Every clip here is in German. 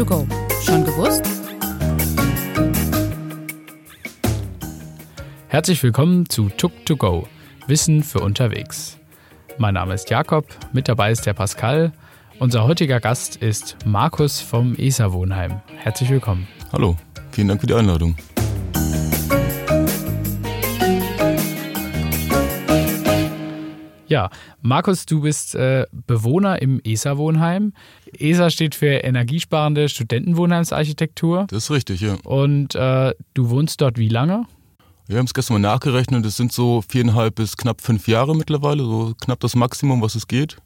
to go. Schon gewusst? Herzlich willkommen zu Tuk to go. Wissen für unterwegs. Mein Name ist Jakob, mit dabei ist der Pascal. Unser heutiger Gast ist Markus vom ESA Wohnheim. Herzlich willkommen. Hallo, vielen Dank für die Einladung. Ja, Markus, du bist äh, Bewohner im ESA-Wohnheim. ESA steht für Energiesparende Studentenwohnheimsarchitektur. Das ist richtig, ja. Und äh, du wohnst dort wie lange? Wir haben es gestern mal nachgerechnet. Es sind so viereinhalb bis knapp fünf Jahre mittlerweile, so knapp das Maximum, was es geht,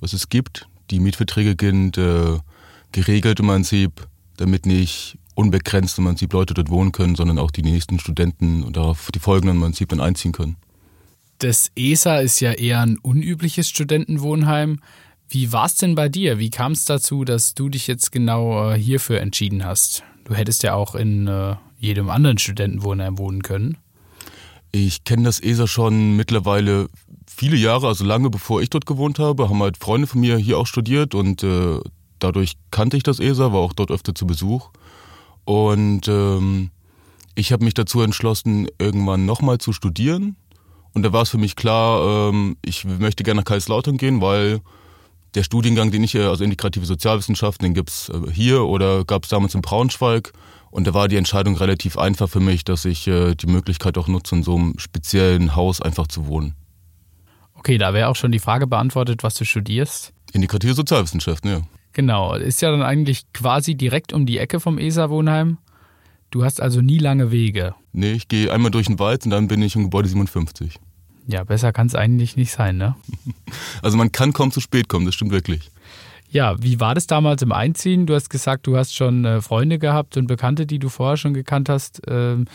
was es gibt. Die Mietverträge sind äh, geregelt im Prinzip, damit nicht unbegrenzt im Prinzip Leute dort wohnen können, sondern auch die nächsten Studenten und darauf die folgenden im Prinzip dann einziehen können. Das ESA ist ja eher ein unübliches Studentenwohnheim. Wie war es denn bei dir? Wie kam es dazu, dass du dich jetzt genau äh, hierfür entschieden hast? Du hättest ja auch in äh, jedem anderen Studentenwohnheim wohnen können. Ich kenne das ESA schon mittlerweile viele Jahre, also lange bevor ich dort gewohnt habe, haben halt Freunde von mir hier auch studiert und äh, dadurch kannte ich das ESA, war auch dort öfter zu Besuch. Und ähm, ich habe mich dazu entschlossen, irgendwann nochmal zu studieren und da war es für mich klar, ähm, ich möchte gerne nach Kaiserslautern gehen, weil der Studiengang, den ich hier, also integrative Sozialwissenschaften, den gibt's äh, hier oder gab es damals in Braunschweig. Und da war die Entscheidung relativ einfach für mich, dass ich äh, die Möglichkeit auch nutze, in so einem speziellen Haus einfach zu wohnen. Okay, da wäre auch schon die Frage beantwortet, was du studierst. Integrative Sozialwissenschaften, ja. Genau, ist ja dann eigentlich quasi direkt um die Ecke vom ESA-Wohnheim. Du hast also nie lange Wege. Nee, ich gehe einmal durch den Wald und dann bin ich im Gebäude 57. Ja, besser kann es eigentlich nicht sein, ne? Also man kann kaum zu spät kommen, das stimmt wirklich. Ja, wie war das damals im Einziehen? Du hast gesagt, du hast schon äh, Freunde gehabt und Bekannte, die du vorher schon gekannt hast. Ähm,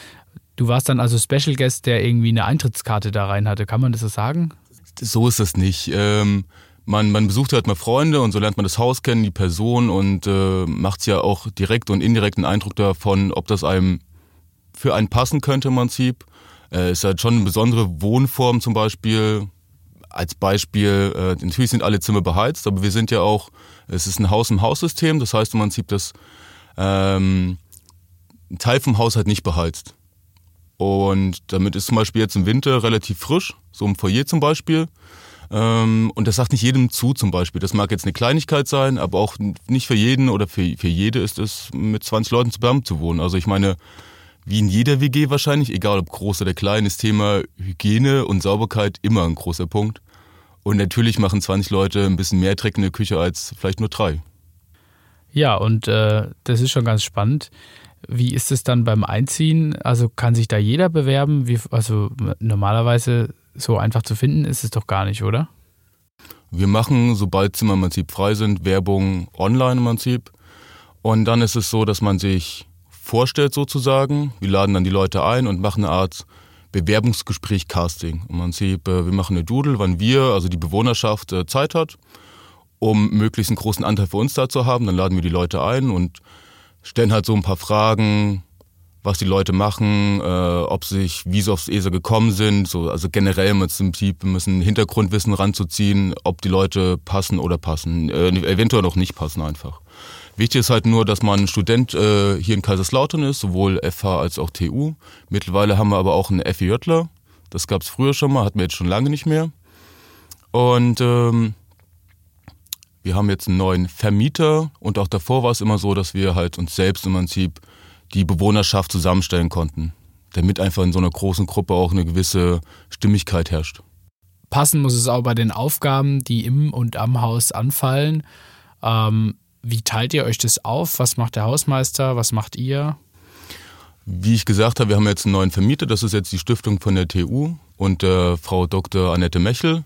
du warst dann also Special Guest, der irgendwie eine Eintrittskarte da rein hatte. Kann man das so sagen? So ist das nicht. Ähm, man, man besucht halt mal Freunde und so lernt man das Haus kennen, die Person und äh, macht ja auch direkt und indirekt einen Eindruck davon, ob das einem für einen passen könnte im Prinzip. Äh, ist halt schon eine besondere Wohnform zum Beispiel. Als Beispiel, äh, natürlich sind alle Zimmer beheizt, aber wir sind ja auch, es ist ein Haus im Haussystem, das heißt im Prinzip, dass ähm, ein Teil vom Haus halt nicht beheizt. Und damit ist zum Beispiel jetzt im Winter relativ frisch, so im Foyer zum Beispiel. Ähm, und das sagt nicht jedem zu zum Beispiel. Das mag jetzt eine Kleinigkeit sein, aber auch nicht für jeden oder für, für jede ist es, mit 20 Leuten zusammen zu wohnen. Also ich meine, wie in jeder WG wahrscheinlich, egal ob groß oder klein, ist Thema Hygiene und Sauberkeit immer ein großer Punkt. Und natürlich machen 20 Leute ein bisschen mehr Dreck in der Küche als vielleicht nur drei. Ja, und äh, das ist schon ganz spannend. Wie ist es dann beim Einziehen? Also kann sich da jeder bewerben? Wie, also normalerweise so einfach zu finden ist es doch gar nicht, oder? Wir machen, sobald Zimmer im Prinzip frei sind, Werbung online im Prinzip. Und dann ist es so, dass man sich vorstellt sozusagen. Wir laden dann die Leute ein und machen eine Art Bewerbungsgespräch Casting. Man sieht, äh, wir machen eine Doodle, wann wir, also die Bewohnerschaft, äh, Zeit hat, um möglichst einen großen Anteil für uns da zu haben. Dann laden wir die Leute ein und stellen halt so ein paar Fragen, was die Leute machen, äh, ob sich, wie sie aufs ESA gekommen sind, so, also generell im Prinzip, wir müssen Hintergrundwissen ranzuziehen, ob die Leute passen oder passen, äh, eventuell noch nicht passen einfach. Wichtig ist halt nur, dass man Student äh, hier in Kaiserslautern ist, sowohl FH als auch TU. Mittlerweile haben wir aber auch einen FEJler. Das gab es früher schon mal, hatten wir jetzt schon lange nicht mehr. Und ähm, wir haben jetzt einen neuen Vermieter und auch davor war es immer so, dass wir halt uns selbst im Prinzip die Bewohnerschaft zusammenstellen konnten, damit einfach in so einer großen Gruppe auch eine gewisse Stimmigkeit herrscht. Passen muss es auch bei den Aufgaben, die im und am Haus anfallen. Ähm, wie teilt ihr euch das auf? Was macht der Hausmeister? Was macht ihr? Wie ich gesagt habe, wir haben jetzt einen neuen Vermieter. Das ist jetzt die Stiftung von der TU und äh, Frau Dr. Annette Mechel.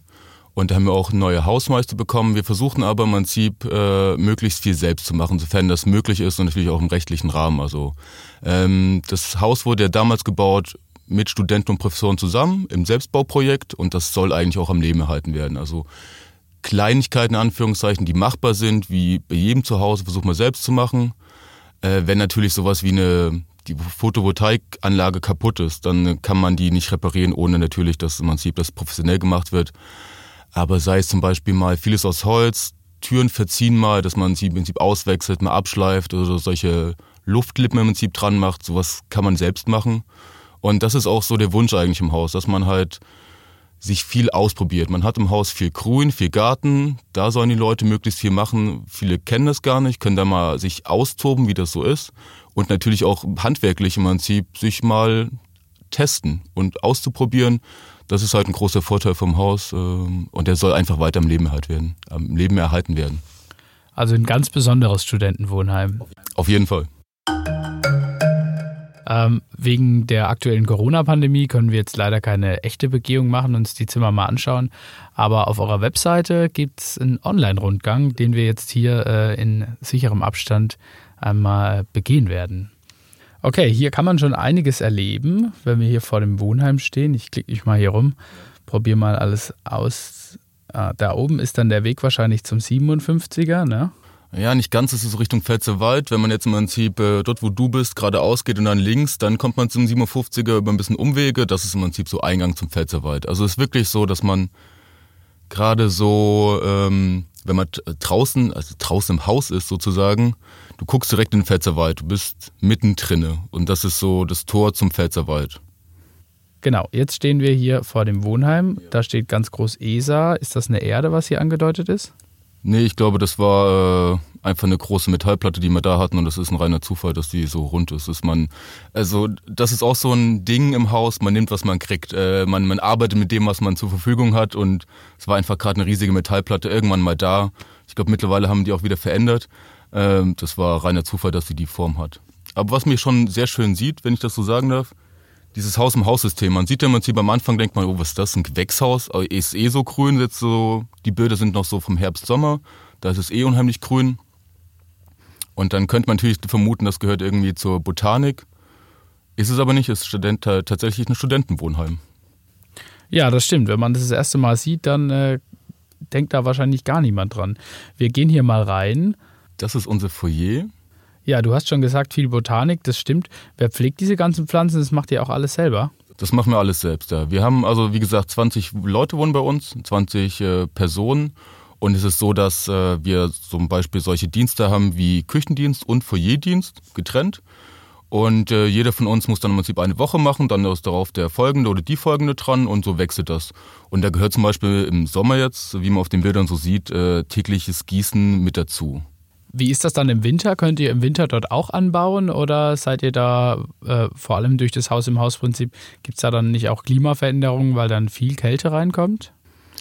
Und da haben wir auch neue Hausmeister bekommen. Wir versuchen aber im Prinzip äh, möglichst viel selbst zu machen, sofern das möglich ist und natürlich auch im rechtlichen Rahmen. Also ähm, das Haus wurde ja damals gebaut mit Studenten und Professoren zusammen im Selbstbauprojekt und das soll eigentlich auch am Leben erhalten werden. Also Kleinigkeiten, in Anführungszeichen, die machbar sind, wie bei jedem zu Hause, versuchen wir selbst zu machen. Äh, wenn natürlich sowas wie eine die Photovoltaikanlage kaputt ist, dann kann man die nicht reparieren, ohne natürlich, dass im Prinzip das professionell gemacht wird. Aber sei es zum Beispiel mal vieles aus Holz, Türen verziehen mal, dass man sie im Prinzip auswechselt, mal abschleift oder solche Luftlippen im Prinzip dran macht. Sowas kann man selbst machen. Und das ist auch so der Wunsch eigentlich im Haus, dass man halt sich viel ausprobiert. Man hat im Haus viel Grün, viel Garten. Da sollen die Leute möglichst viel machen. Viele kennen das gar nicht, können da mal sich austoben, wie das so ist. Und natürlich auch handwerklich im Prinzip sich mal testen und auszuprobieren. Das ist halt ein großer Vorteil vom Haus. Ähm, und der soll einfach weiter am Leben erhalten werden. Am Leben erhalten werden. Also ein ganz besonderes Studentenwohnheim. Auf jeden Fall. Ähm, wegen der aktuellen Corona-Pandemie können wir jetzt leider keine echte Begehung machen, uns die Zimmer mal anschauen. Aber auf eurer Webseite gibt es einen Online-Rundgang, den wir jetzt hier äh, in sicherem Abstand einmal begehen werden. Okay, hier kann man schon einiges erleben, wenn wir hier vor dem Wohnheim stehen. Ich klicke mich mal hier rum, probiere mal alles aus. Ah, da oben ist dann der Weg wahrscheinlich zum 57er, ne? Ja, nicht ganz, es ist Richtung Pfälzerwald. Wenn man jetzt im Prinzip äh, dort, wo du bist, geradeaus geht und dann links, dann kommt man zum 57er über ein bisschen Umwege. Das ist im Prinzip so Eingang zum Pfälzerwald. Also es ist wirklich so, dass man gerade so, ähm, wenn man draußen, also draußen im Haus ist sozusagen, du guckst direkt in den Pfälzerwald, du bist mittendrin und das ist so das Tor zum Pfälzerwald. Genau, jetzt stehen wir hier vor dem Wohnheim. Da steht ganz groß ESA. Ist das eine Erde, was hier angedeutet ist? Nee, ich glaube, das war äh, einfach eine große Metallplatte, die wir da hatten und das ist ein reiner Zufall, dass die so rund ist. Dass man, also das ist auch so ein Ding im Haus, man nimmt, was man kriegt. Äh, man, man arbeitet mit dem, was man zur Verfügung hat und es war einfach gerade eine riesige Metallplatte irgendwann mal da. Ich glaube, mittlerweile haben die auch wieder verändert. Äh, das war reiner Zufall, dass sie die Form hat. Aber was mir schon sehr schön sieht, wenn ich das so sagen darf, dieses Haus im Haussystem. Man sieht ja im Prinzip am Anfang, denkt man, oh, was ist das, ein Gewächshaus? Aber ist eh so grün, jetzt so, die Bilder sind noch so vom Herbst, Sommer, da ist es eh unheimlich grün. Und dann könnte man natürlich vermuten, das gehört irgendwie zur Botanik. Ist es aber nicht, ist Student, tatsächlich ein Studentenwohnheim. Ja, das stimmt. Wenn man das das erste Mal sieht, dann äh, denkt da wahrscheinlich gar niemand dran. Wir gehen hier mal rein. Das ist unser Foyer. Ja, du hast schon gesagt, viel Botanik, das stimmt. Wer pflegt diese ganzen Pflanzen? Das macht ihr auch alles selber? Das machen wir alles selbst, ja. Wir haben also, wie gesagt, 20 Leute wohnen bei uns, 20 äh, Personen. Und es ist so, dass äh, wir zum Beispiel solche Dienste haben wie Küchendienst und Foyerdienst getrennt. Und äh, jeder von uns muss dann im Prinzip eine Woche machen, dann ist darauf der folgende oder die folgende dran und so wechselt das. Und da gehört zum Beispiel im Sommer jetzt, wie man auf den Bildern so sieht, äh, tägliches Gießen mit dazu. Wie ist das dann im Winter? Könnt ihr im Winter dort auch anbauen oder seid ihr da äh, vor allem durch das Haus im Haus-Prinzip, gibt es da dann nicht auch Klimaveränderungen, weil dann viel Kälte reinkommt?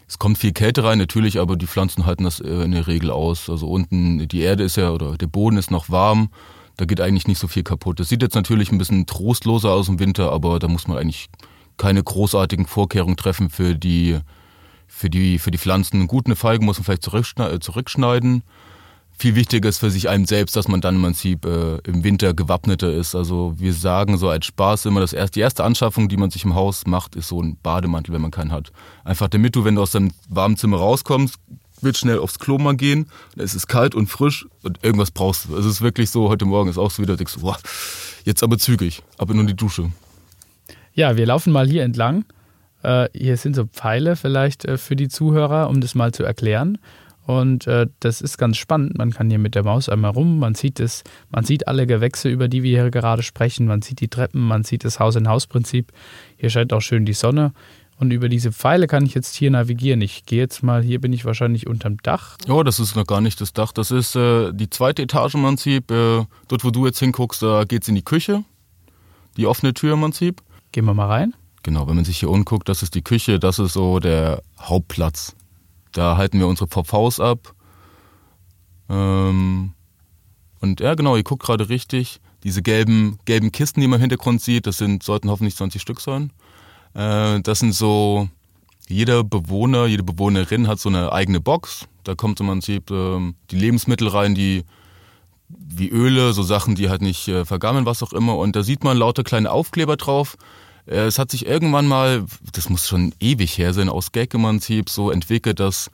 Es kommt viel Kälte rein, natürlich, aber die Pflanzen halten das äh, in der Regel aus. Also unten, die Erde ist ja, oder der Boden ist noch warm, da geht eigentlich nicht so viel kaputt. Das sieht jetzt natürlich ein bisschen trostloser aus im Winter, aber da muss man eigentlich keine großartigen Vorkehrungen treffen für die, für die, für die Pflanzen. Gut, eine Feige muss man vielleicht äh, zurückschneiden viel wichtiger ist für sich einem selbst, dass man dann im Prinzip äh, im Winter gewappneter ist. Also wir sagen so als Spaß immer, das erste, die erste Anschaffung, die man sich im Haus macht, ist so ein Bademantel, wenn man keinen hat. Einfach damit du, wenn du aus deinem warmen Zimmer rauskommst, willst schnell aufs Klo mal gehen, es ist kalt und frisch und irgendwas brauchst du. Es ist wirklich so, heute Morgen ist auch so wieder, denkst du, boah, jetzt aber zügig, aber nur die Dusche. Ja, wir laufen mal hier entlang. Äh, hier sind so Pfeile vielleicht äh, für die Zuhörer, um das mal zu erklären. Und äh, das ist ganz spannend. Man kann hier mit der Maus einmal rum, man sieht es, man sieht alle Gewächse, über die wir hier gerade sprechen, man sieht die Treppen, man sieht das Haus-in-Haus-Prinzip. Hier scheint auch schön die Sonne. Und über diese Pfeile kann ich jetzt hier navigieren. Ich gehe jetzt mal, hier bin ich wahrscheinlich unterm Dach. Oh, das ist noch gar nicht das Dach. Das ist äh, die zweite Etage im Prinzip. Äh, dort, wo du jetzt hinguckst, da geht es in die Küche. Die offene Tür im Prinzip. Gehen wir mal rein. Genau, wenn man sich hier umguckt, das ist die Küche, das ist so der Hauptplatz da halten wir unsere VVs ab. Ähm, und ja, genau, ihr guckt gerade richtig. Diese gelben, gelben Kisten, die man im Hintergrund sieht, das sind, sollten hoffentlich 20 Stück sein. Äh, das sind so, jeder Bewohner, jede Bewohnerin hat so eine eigene Box. Da kommt im Prinzip äh, die Lebensmittel rein, die wie Öle, so Sachen, die halt nicht äh, vergammeln, was auch immer. Und da sieht man lauter kleine Aufkleber drauf. Äh, es hat sich irgendwann mal, das muss schon ewig her sein, aus Gag im Prinzip so entwickelt, dass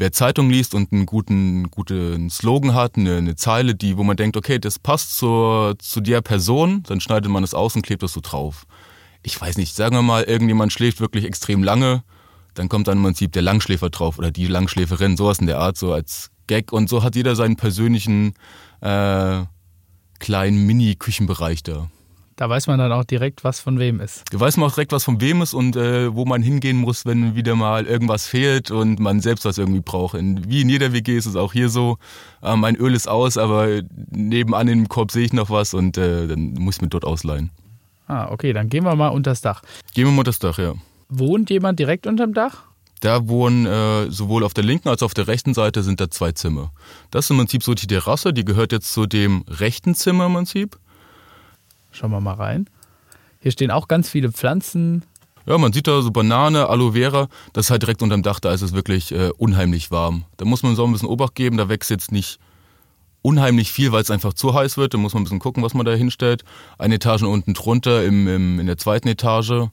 wer Zeitung liest und einen guten, guten Slogan hat, eine, eine Zeile, die, wo man denkt, okay, das passt zur, zu der Person, dann schneidet man es aus und klebt das so drauf. Ich weiß nicht, sagen wir mal, irgendjemand schläft wirklich extrem lange, dann kommt dann im Prinzip der Langschläfer drauf oder die Langschläferin, sowas in der Art, so als Gag und so hat jeder seinen persönlichen äh, kleinen Mini-Küchenbereich da. Da weiß man dann auch direkt, was von wem ist. Da weiß man auch direkt, was von wem ist und äh, wo man hingehen muss, wenn wieder mal irgendwas fehlt und man selbst was irgendwie braucht. In, wie in jeder WG ist es auch hier so. Äh, mein Öl ist aus, aber nebenan im Korb sehe ich noch was und äh, dann muss ich mir dort ausleihen. Ah, okay, dann gehen wir mal unters Dach. Gehen wir mal unters Dach, ja. Wohnt jemand direkt unterm Dach? Da wohnen äh, sowohl auf der linken als auch auf der rechten Seite sind da zwei Zimmer. Das ist im Prinzip so die Terrasse, die gehört jetzt zu dem rechten Zimmer im Prinzip. Schauen wir mal rein. Hier stehen auch ganz viele Pflanzen. Ja, man sieht da so Banane, Aloe Vera, das ist halt direkt unterm Dach, da ist es wirklich äh, unheimlich warm. Da muss man so ein bisschen Obacht geben, da wächst jetzt nicht unheimlich viel, weil es einfach zu heiß wird. Da muss man ein bisschen gucken, was man da hinstellt. Eine Etage unten drunter, im, im, in der zweiten Etage,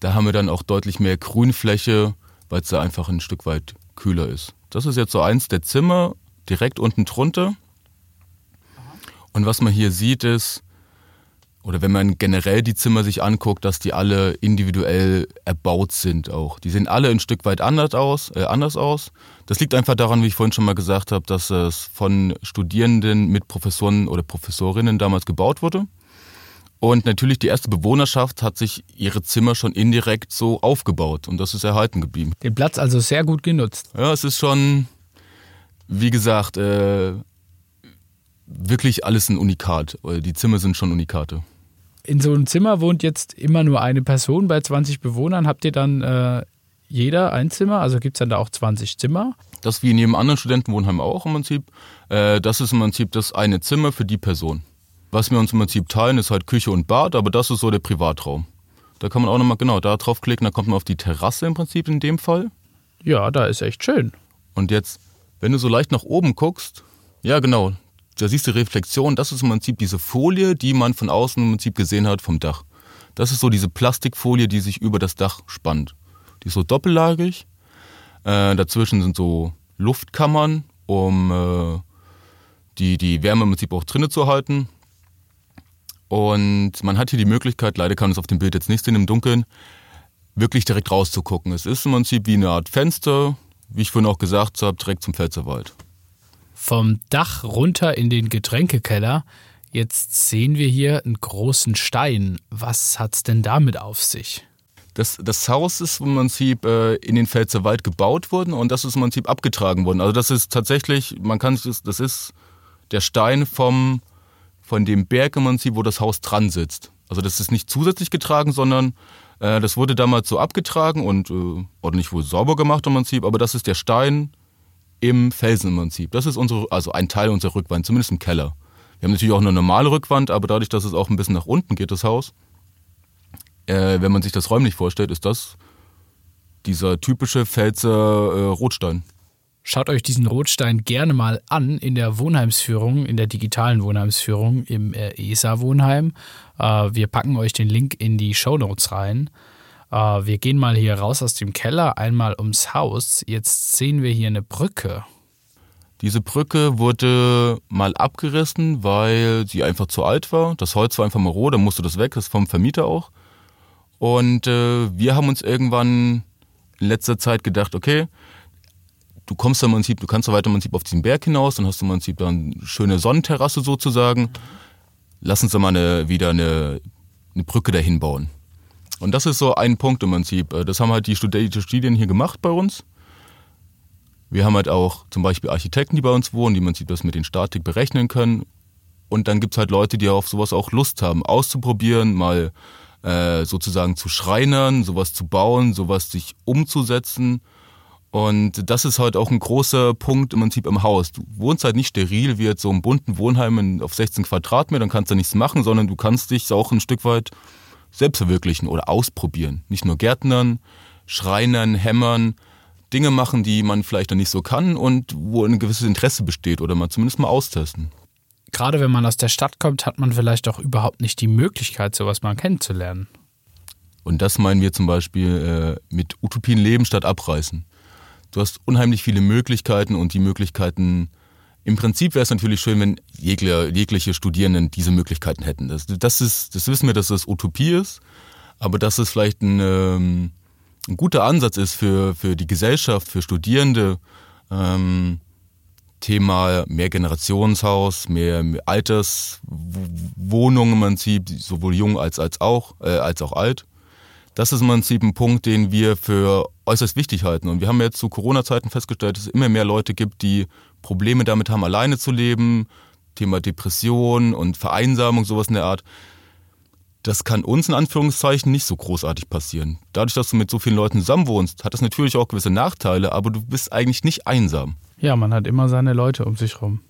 da haben wir dann auch deutlich mehr Grünfläche, weil es da einfach ein Stück weit kühler ist. Das ist jetzt so eins der Zimmer, direkt unten drunter. Und was man hier sieht ist, oder wenn man generell die Zimmer sich anguckt, dass die alle individuell erbaut sind auch. Die sehen alle ein Stück weit anders aus, äh, anders aus. Das liegt einfach daran, wie ich vorhin schon mal gesagt habe, dass es von Studierenden mit Professoren oder Professorinnen damals gebaut wurde. Und natürlich die erste Bewohnerschaft hat sich ihre Zimmer schon indirekt so aufgebaut und das ist erhalten geblieben. Den Platz also sehr gut genutzt. Ja, es ist schon, wie gesagt, äh, wirklich alles ein Unikat. Die Zimmer sind schon Unikate. In so einem Zimmer wohnt jetzt immer nur eine Person bei 20 Bewohnern. Habt ihr dann äh, jeder ein Zimmer? Also gibt es dann da auch 20 Zimmer? Das wie in jedem anderen Studentenwohnheim auch im Prinzip. Äh, das ist im Prinzip das eine Zimmer für die Person. Was wir uns im Prinzip teilen, ist halt Küche und Bad, aber das ist so der Privatraum. Da kann man auch nochmal genau da draufklicken, da kommt man auf die Terrasse im Prinzip in dem Fall. Ja, da ist echt schön. Und jetzt, wenn du so leicht nach oben guckst, ja genau, da siehst du Reflexion, das ist im Prinzip diese Folie, die man von außen im Prinzip gesehen hat vom Dach. Das ist so diese Plastikfolie, die sich über das Dach spannt. Die ist so doppellagig. Äh, dazwischen sind so Luftkammern, um äh, die, die Wärme im Prinzip auch drinnen zu halten. Und man hat hier die Möglichkeit, leider kann es auf dem Bild jetzt nicht sehen im Dunkeln, wirklich direkt rauszugucken. Es ist im Prinzip wie eine Art Fenster, wie ich vorhin auch gesagt habe, direkt zum Pfälzerwald. Vom Dach runter in den Getränkekeller. Jetzt sehen wir hier einen großen Stein. Was hat's denn damit auf sich? Das, das Haus ist im Prinzip äh, in den Pfälzerwald gebaut worden und das ist im Prinzip abgetragen worden. Also das ist tatsächlich, man kann es, das ist der Stein vom von dem Berg im Prinzip, wo das Haus dran sitzt. Also das ist nicht zusätzlich getragen, sondern äh, das wurde damals so abgetragen und äh, ordentlich wohl sauber gemacht im Prinzip, aber das ist der Stein im Felsen im Prinzip. Das ist unsere, also ein Teil unserer Rückwand, zumindest im Keller. Wir haben natürlich auch eine normale Rückwand, aber dadurch, dass es auch ein bisschen nach unten geht, das Haus, äh, wenn man sich das räumlich vorstellt, ist das dieser typische Pfälzer äh, Rotstein. Schaut euch diesen Rotstein gerne mal an in der Wohnheimsführung, in der digitalen Wohnheimsführung im äh, ESA-Wohnheim. Äh, wir packen euch den Link in die Show Notes rein. Äh, wir gehen mal hier raus aus dem Keller, einmal ums Haus. Jetzt sehen wir hier eine Brücke. Diese Brücke wurde mal abgerissen, weil sie einfach zu alt war. Das Holz war einfach mal roh, dann musste das weg, das ist vom Vermieter auch. Und äh, wir haben uns irgendwann in letzter Zeit gedacht, okay, du kommst im Prinzip, du kannst da weiter im Prinzip auf diesen Berg hinaus, dann hast du im Prinzip dann eine schöne Sonnenterrasse sozusagen. Lass uns da mal eine, wieder eine, eine Brücke dahin bauen. Und das ist so ein Punkt im Prinzip. Das haben halt die Studien hier gemacht bei uns. Wir haben halt auch zum Beispiel Architekten, die bei uns wohnen, die im Prinzip das mit den Statik berechnen können. Und dann gibt es halt Leute, die auf sowas auch Lust haben, auszuprobieren, mal äh, sozusagen zu schreinern, sowas zu bauen, sowas sich umzusetzen und das ist halt auch ein großer Punkt im Prinzip im Haus. Du wohnst halt nicht steril wie jetzt so im bunten Wohnheim auf 16 Quadratmetern, kannst da nichts machen, sondern du kannst dich auch ein Stück weit selbst verwirklichen oder ausprobieren. Nicht nur Gärtnern, Schreinern, Hämmern, Dinge machen, die man vielleicht noch nicht so kann und wo ein gewisses Interesse besteht oder mal zumindest mal austesten. Gerade wenn man aus der Stadt kommt, hat man vielleicht auch überhaupt nicht die Möglichkeit, sowas mal kennenzulernen. Und das meinen wir zum Beispiel äh, mit Utopien leben statt abreißen. Du hast unheimlich viele Möglichkeiten und die Möglichkeiten, im Prinzip wäre es natürlich schön, wenn jegliche, jegliche Studierenden diese Möglichkeiten hätten. Das, das, ist, das wissen wir, dass das Utopie ist, aber dass es vielleicht ein, ähm, ein guter Ansatz ist für, für die Gesellschaft, für Studierende, ähm, Thema Mehrgenerationshaus, mehr, mehr Alterswohnungen im Prinzip, sowohl jung als, als, auch, äh, als auch alt. Das ist im Prinzip ein Punkt, den wir für äußerst wichtig halten. Und wir haben jetzt zu Corona-Zeiten festgestellt, dass es immer mehr Leute gibt, die Probleme damit haben, alleine zu leben. Thema Depression und Vereinsamung, sowas in der Art. Das kann uns in Anführungszeichen nicht so großartig passieren. Dadurch, dass du mit so vielen Leuten zusammenwohnst, hat das natürlich auch gewisse Nachteile, aber du bist eigentlich nicht einsam. Ja, man hat immer seine Leute um sich rum.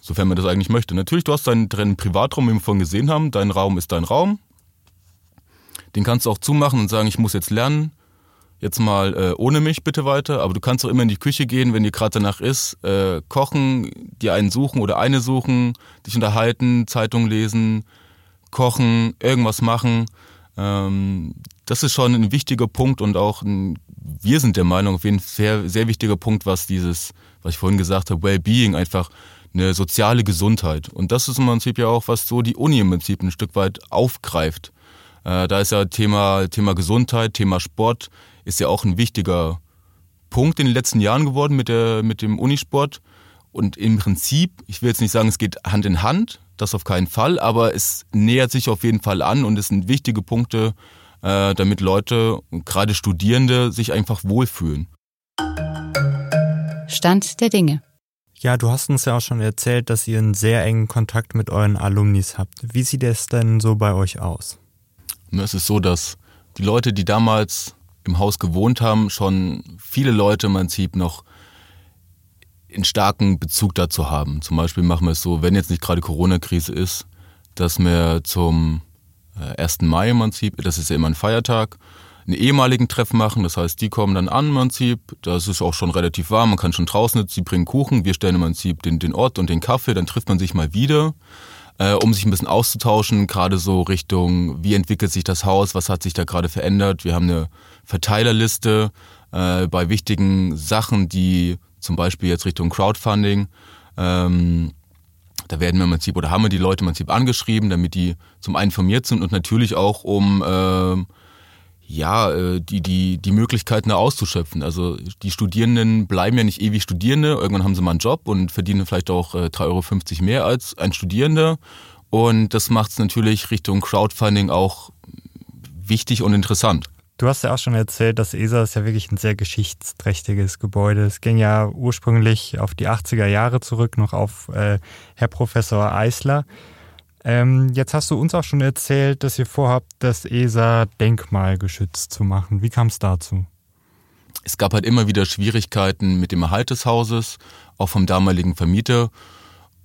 Sofern man das eigentlich möchte. Natürlich, du hast deinen, deinen Privatraum, wie wir vorhin gesehen haben. Dein Raum ist dein Raum. Den kannst du auch zumachen und sagen, ich muss jetzt lernen. Jetzt mal äh, ohne mich bitte weiter. Aber du kannst auch immer in die Küche gehen, wenn dir gerade danach ist. Äh, kochen, dir einen suchen oder eine suchen, dich unterhalten, Zeitung lesen, kochen, irgendwas machen. Ähm, das ist schon ein wichtiger Punkt und auch ein, wir sind der Meinung, auf jeden Fall sehr, sehr wichtiger Punkt, was dieses, was ich vorhin gesagt habe, Wellbeing, einfach eine soziale Gesundheit. Und das ist im Prinzip ja auch, was so die Uni im Prinzip ein Stück weit aufgreift. Äh, da ist ja Thema, Thema Gesundheit, Thema Sport, ist ja auch ein wichtiger Punkt in den letzten Jahren geworden mit, der, mit dem Unisport. Und im Prinzip, ich will jetzt nicht sagen, es geht Hand in Hand, das auf keinen Fall, aber es nähert sich auf jeden Fall an und es sind wichtige Punkte, äh, damit Leute, gerade Studierende, sich einfach wohlfühlen. Stand der Dinge. Ja, du hast uns ja auch schon erzählt, dass ihr einen sehr engen Kontakt mit euren Alumnis habt. Wie sieht es denn so bei euch aus? Es ist so, dass die Leute, die damals im Haus gewohnt haben, schon viele Leute im Prinzip noch einen starken Bezug dazu haben. Zum Beispiel machen wir es so, wenn jetzt nicht gerade Corona-Krise ist, dass wir zum 1. Äh, Mai im Prinzip, das ist ja immer ein Feiertag, einen ehemaligen Treff machen. Das heißt, die kommen dann an im Prinzip. Das ist auch schon relativ warm, man kann schon draußen sitzen, sie bringen Kuchen, wir stellen im Prinzip den, den Ort und den Kaffee, dann trifft man sich mal wieder, äh, um sich ein bisschen auszutauschen, gerade so Richtung, wie entwickelt sich das Haus, was hat sich da gerade verändert. Wir haben eine Verteilerliste äh, bei wichtigen Sachen, die zum Beispiel jetzt Richtung Crowdfunding. Ähm, da werden wir im Prinzip oder haben wir die Leute im Prinzip angeschrieben, damit die zum einen informiert sind und natürlich auch um äh, ja äh, die die die Möglichkeiten da auszuschöpfen. Also die Studierenden bleiben ja nicht ewig Studierende. Irgendwann haben sie mal einen Job und verdienen vielleicht auch äh, 3,50 Euro mehr als ein Studierender. Und das macht es natürlich Richtung Crowdfunding auch wichtig und interessant. Du hast ja auch schon erzählt, dass ESA ist ja wirklich ein sehr geschichtsträchtiges Gebäude. Es ging ja ursprünglich auf die 80er Jahre zurück, noch auf äh, Herr Professor Eisler. Ähm, jetzt hast du uns auch schon erzählt, dass ihr vorhabt, das ESA denkmalgeschützt zu machen. Wie kam es dazu? Es gab halt immer wieder Schwierigkeiten mit dem Erhalt des Hauses, auch vom damaligen Vermieter.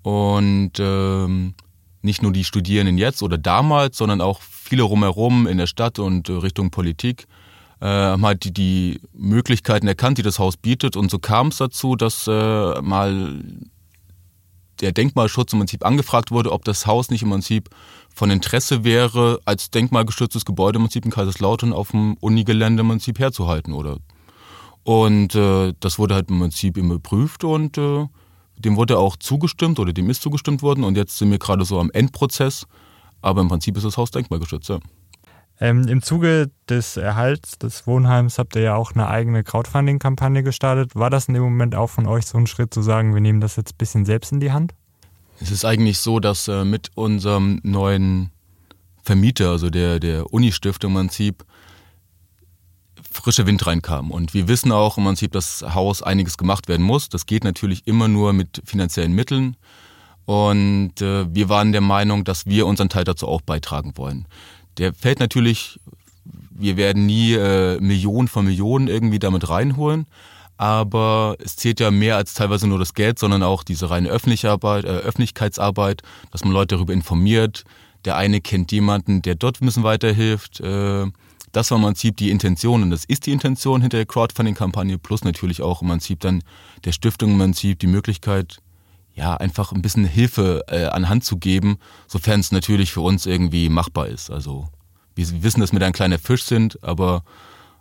Und ähm, nicht nur die Studierenden jetzt oder damals, sondern auch viele rumherum in der Stadt und äh, Richtung Politik äh, haben halt die, die Möglichkeiten erkannt, die das Haus bietet. Und so kam es dazu, dass äh, mal der Denkmalschutz im Prinzip angefragt wurde, ob das Haus nicht im Prinzip von Interesse wäre, als denkmalgeschütztes Gebäude im Prinzip in Kaiserslautern auf dem Unigelände im Prinzip herzuhalten, oder? Und äh, das wurde halt im Prinzip immer geprüft und äh, dem wurde auch zugestimmt oder dem ist zugestimmt worden und jetzt sind wir gerade so am Endprozess. Aber im Prinzip ist das Haus denkmalgeschützt, ja. Ähm, Im Zuge des Erhalts des Wohnheims habt ihr ja auch eine eigene Crowdfunding-Kampagne gestartet. War das in dem Moment auch von euch so ein Schritt zu sagen, wir nehmen das jetzt ein bisschen selbst in die Hand? Es ist eigentlich so, dass äh, mit unserem neuen Vermieter, also der, der Uni-Stiftung im Prinzip, frischer Wind reinkam. Und wir wissen auch im Prinzip, dass Haus einiges gemacht werden muss. Das geht natürlich immer nur mit finanziellen Mitteln. Und äh, wir waren der Meinung, dass wir unseren Teil dazu auch beitragen wollen. Der fällt natürlich, wir werden nie äh, Millionen von Millionen irgendwie damit reinholen, aber es zählt ja mehr als teilweise nur das Geld, sondern auch diese reine Öffentlichkeit, äh, Öffentlichkeitsarbeit, dass man Leute darüber informiert. Der eine kennt jemanden, der dort ein bisschen weiterhilft. Äh, das war im Prinzip die Intention und das ist die Intention hinter der Crowdfunding-Kampagne, plus natürlich auch im Prinzip dann der Stiftung im Prinzip die Möglichkeit, ja, einfach ein bisschen Hilfe äh, an Hand zu geben, sofern es natürlich für uns irgendwie machbar ist. Also wir wissen, dass wir da ein kleiner Fisch sind, aber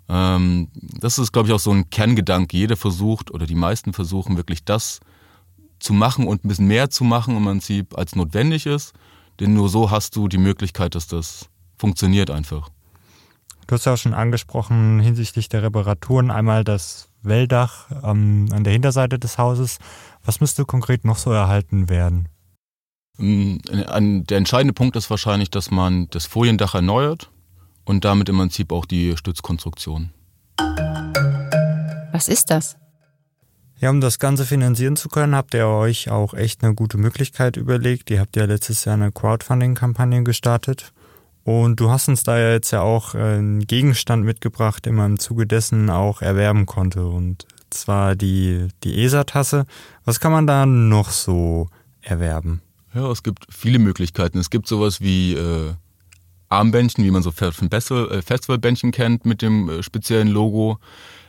ähm, das ist, glaube ich, auch so ein Kerngedanke. Jeder versucht oder die meisten versuchen wirklich das zu machen und ein bisschen mehr zu machen im Prinzip, als notwendig ist. Denn nur so hast du die Möglichkeit, dass das funktioniert einfach. Du hast ja auch schon angesprochen hinsichtlich der Reparaturen einmal das Welldach ähm, an der Hinterseite des Hauses. Was müsste konkret noch so erhalten werden? Mm, der entscheidende Punkt ist wahrscheinlich, dass man das Foliendach erneuert und damit im Prinzip auch die Stützkonstruktion. Was ist das? Ja, um das Ganze finanzieren zu können, habt ihr euch auch echt eine gute Möglichkeit überlegt. Ihr habt ja letztes Jahr eine Crowdfunding-Kampagne gestartet. Und du hast uns da jetzt ja auch einen Gegenstand mitgebracht, den man im Zuge dessen auch erwerben konnte. Und zwar die, die ESA-Tasse. Was kann man da noch so erwerben? Ja, es gibt viele Möglichkeiten. Es gibt sowas wie äh, Armbändchen, wie man so äh, Festivalbändchen kennt mit dem äh, speziellen Logo,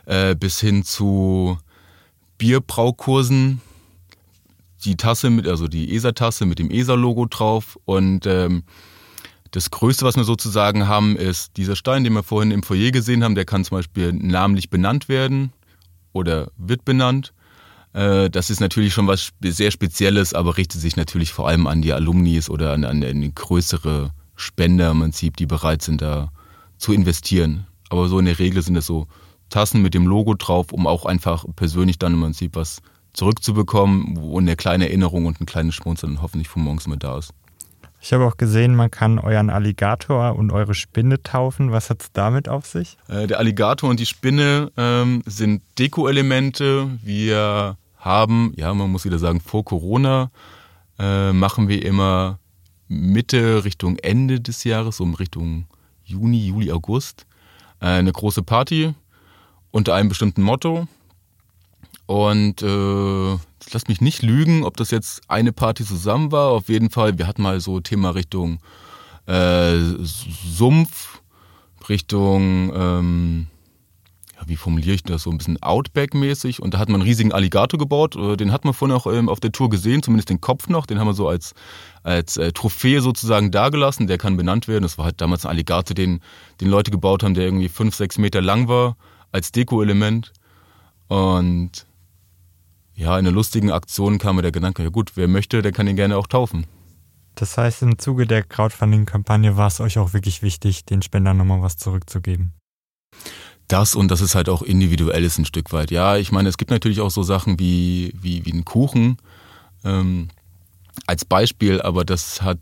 äh, bis hin zu Bierbraukursen. Die Tasse mit, also die ESA-Tasse mit dem ESA-Logo drauf. Und ähm, das Größte, was wir sozusagen haben, ist dieser Stein, den wir vorhin im Foyer gesehen haben. Der kann zum Beispiel namentlich benannt werden oder wird benannt. Äh, das ist natürlich schon was sehr Spezielles, aber richtet sich natürlich vor allem an die Alumnis oder an, an, an größere Spender im Prinzip, die bereit sind, da zu investieren. Aber so in der Regel sind es so Tassen mit dem Logo drauf, um auch einfach persönlich dann im Prinzip was zurückzubekommen, wo eine kleine Erinnerung und ein kleines Schmunzeln hoffentlich von morgens immer da ist. Ich habe auch gesehen, man kann euren Alligator und eure Spinne taufen. Was hat es damit auf sich? Äh, der Alligator und die Spinne ähm, sind Deko-Elemente. Wir haben, ja, man muss wieder sagen, vor Corona äh, machen wir immer Mitte Richtung Ende des Jahres, um Richtung Juni, Juli, August, äh, eine große Party unter einem bestimmten Motto. Und äh, lass mich nicht lügen, ob das jetzt eine Party zusammen war. Auf jeden Fall, wir hatten mal so Thema Richtung äh, Sumpf, Richtung ähm, wie formuliere ich das, so ein bisschen Outback-mäßig. Und da hat man einen riesigen Alligator gebaut. Äh, den hat man vorhin auch ähm, auf der Tour gesehen, zumindest den Kopf noch. Den haben wir so als, als äh, Trophäe sozusagen dagelassen. Der kann benannt werden. Das war halt damals ein Alligator, den, den Leute gebaut haben, der irgendwie fünf, sechs Meter lang war, als Deko-Element. Und ja, in einer lustigen Aktion kam mir der Gedanke, ja gut, wer möchte, der kann ihn gerne auch taufen. Das heißt, im Zuge der Crowdfunding-Kampagne war es euch auch wirklich wichtig, den Spendern nochmal was zurückzugeben das und das ist halt auch individuell ist ein Stück weit. Ja, ich meine, es gibt natürlich auch so Sachen wie, wie, wie einen Kuchen ähm, als Beispiel, aber das hat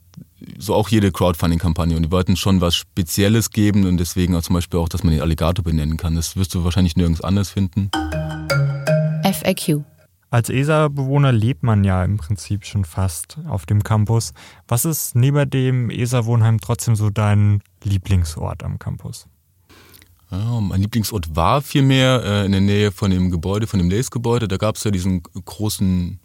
so auch jede Crowdfunding-Kampagne und die wollten schon was Spezielles geben und deswegen auch zum Beispiel auch, dass man den Alligator benennen kann. Das wirst du wahrscheinlich nirgends anders finden. FAQ. Als ESA-Bewohner lebt man ja im Prinzip schon fast auf dem Campus. Was ist neben dem ESA-Wohnheim trotzdem so dein Lieblingsort am Campus? Ja, mein Lieblingsort war vielmehr äh, in der Nähe von dem Gebäude, von dem Lace-Gebäude. Da gab es ja diesen großen,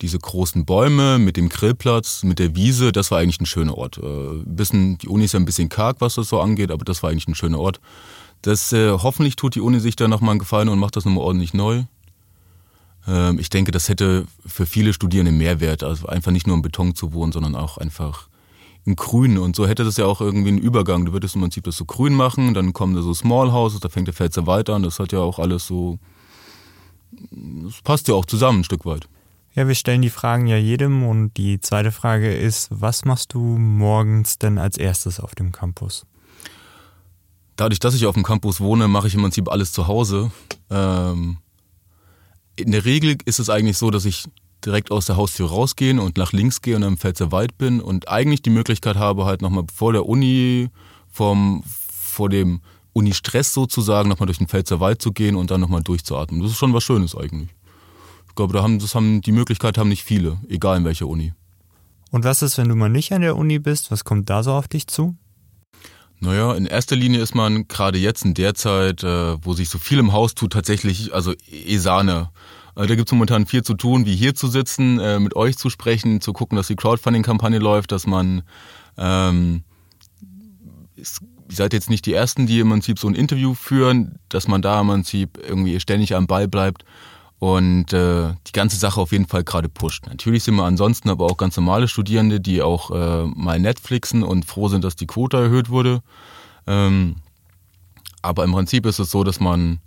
diese großen Bäume mit dem Grillplatz, mit der Wiese. Das war eigentlich ein schöner Ort. Äh, bisschen, die Uni ist ja ein bisschen karg, was das so angeht, aber das war eigentlich ein schöner Ort. Das, äh, hoffentlich tut die Uni sich da nochmal einen Gefallen und macht das nochmal ordentlich neu. Ähm, ich denke, das hätte für viele Studierende Mehrwert. Also einfach nicht nur im Beton zu wohnen, sondern auch einfach in Grün. Und so hätte das ja auch irgendwie einen Übergang. Du würdest im Prinzip das so grün machen, dann kommen da so Small Houses, da fängt der Pfälzer Wald an. Das hat ja auch alles so. Das passt ja auch zusammen ein Stück weit. Ja, wir stellen die Fragen ja jedem und die zweite Frage ist, was machst du morgens denn als erstes auf dem Campus? Dadurch, dass ich auf dem Campus wohne, mache ich im Prinzip alles zu Hause. Ähm, in der Regel ist es eigentlich so, dass ich direkt aus der Haustür rausgehen und nach links gehe und im Pfälzer Wald bin und eigentlich die Möglichkeit habe, halt nochmal vor der Uni, vom, vor dem Uni-Stress sozusagen, nochmal durch den Pfälzer Wald zu gehen und dann nochmal durchzuatmen. Das ist schon was Schönes eigentlich. Ich glaube, da haben, das haben, die Möglichkeit haben nicht viele, egal in welcher Uni. Und was ist, wenn du mal nicht an der Uni bist? Was kommt da so auf dich zu? Naja, in erster Linie ist man gerade jetzt in der Zeit, äh, wo sich so viel im Haus tut, tatsächlich, also Esane. Äh, da gibt es momentan viel zu tun, wie hier zu sitzen, äh, mit euch zu sprechen, zu gucken, dass die Crowdfunding-Kampagne läuft, dass man ähm, ist, ihr seid jetzt nicht die Ersten, die im Prinzip so ein Interview führen, dass man da im Prinzip irgendwie ständig am Ball bleibt und äh, die ganze Sache auf jeden Fall gerade pusht. Natürlich sind wir ansonsten aber auch ganz normale Studierende, die auch äh, mal Netflixen und froh sind, dass die Quote erhöht wurde. Ähm, aber im Prinzip ist es so, dass man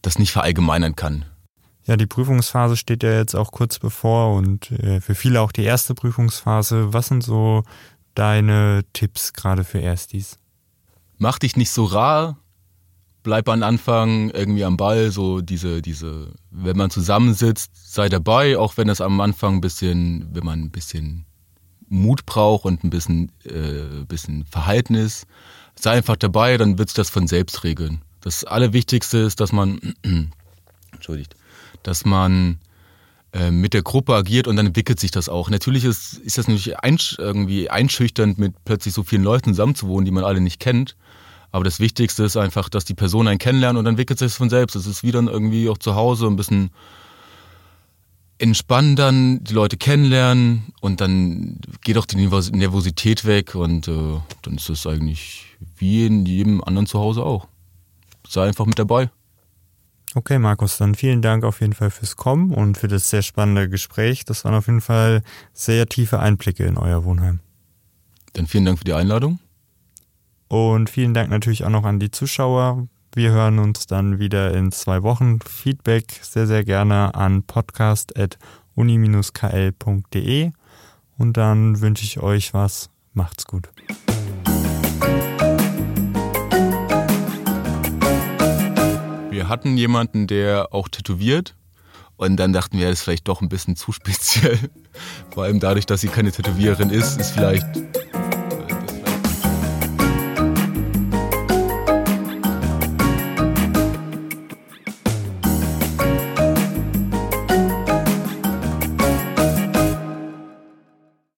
das nicht verallgemeinern kann. Ja, die Prüfungsphase steht ja jetzt auch kurz bevor und äh, für viele auch die erste Prüfungsphase. Was sind so deine Tipps gerade für Erstis? Mach dich nicht so rar bleib am Anfang irgendwie am Ball, so diese, diese, wenn man zusammensitzt, sei dabei, auch wenn das am Anfang ein bisschen, wenn man ein bisschen Mut braucht und ein bisschen, äh, bisschen Verhalten ist, sei einfach dabei, dann wird sich das von selbst regeln. Das Allerwichtigste ist, dass man, entschuldigt, dass man äh, mit der Gruppe agiert und dann entwickelt sich das auch. Natürlich ist, ist das natürlich einsch irgendwie einschüchternd, mit plötzlich so vielen Leuten zusammenzuwohnen, die man alle nicht kennt. Aber das Wichtigste ist einfach, dass die Person einen kennenlernt und dann entwickelt sich von selbst. Es ist wie dann irgendwie auch zu Hause ein bisschen entspannen dann, die Leute kennenlernen und dann geht auch die Nervosität weg und äh, dann ist es eigentlich wie in jedem anderen Zuhause auch. Sei einfach mit dabei. Okay, Markus, dann vielen Dank auf jeden Fall fürs Kommen und für das sehr spannende Gespräch. Das waren auf jeden Fall sehr tiefe Einblicke in euer Wohnheim. Dann vielen Dank für die Einladung. Und vielen Dank natürlich auch noch an die Zuschauer. Wir hören uns dann wieder in zwei Wochen. Feedback sehr, sehr gerne an podcast.uni-kl.de. Und dann wünsche ich euch was. Macht's gut. Wir hatten jemanden, der auch tätowiert. Und dann dachten wir, das ist vielleicht doch ein bisschen zu speziell. Vor allem dadurch, dass sie keine Tätowiererin ist, ist vielleicht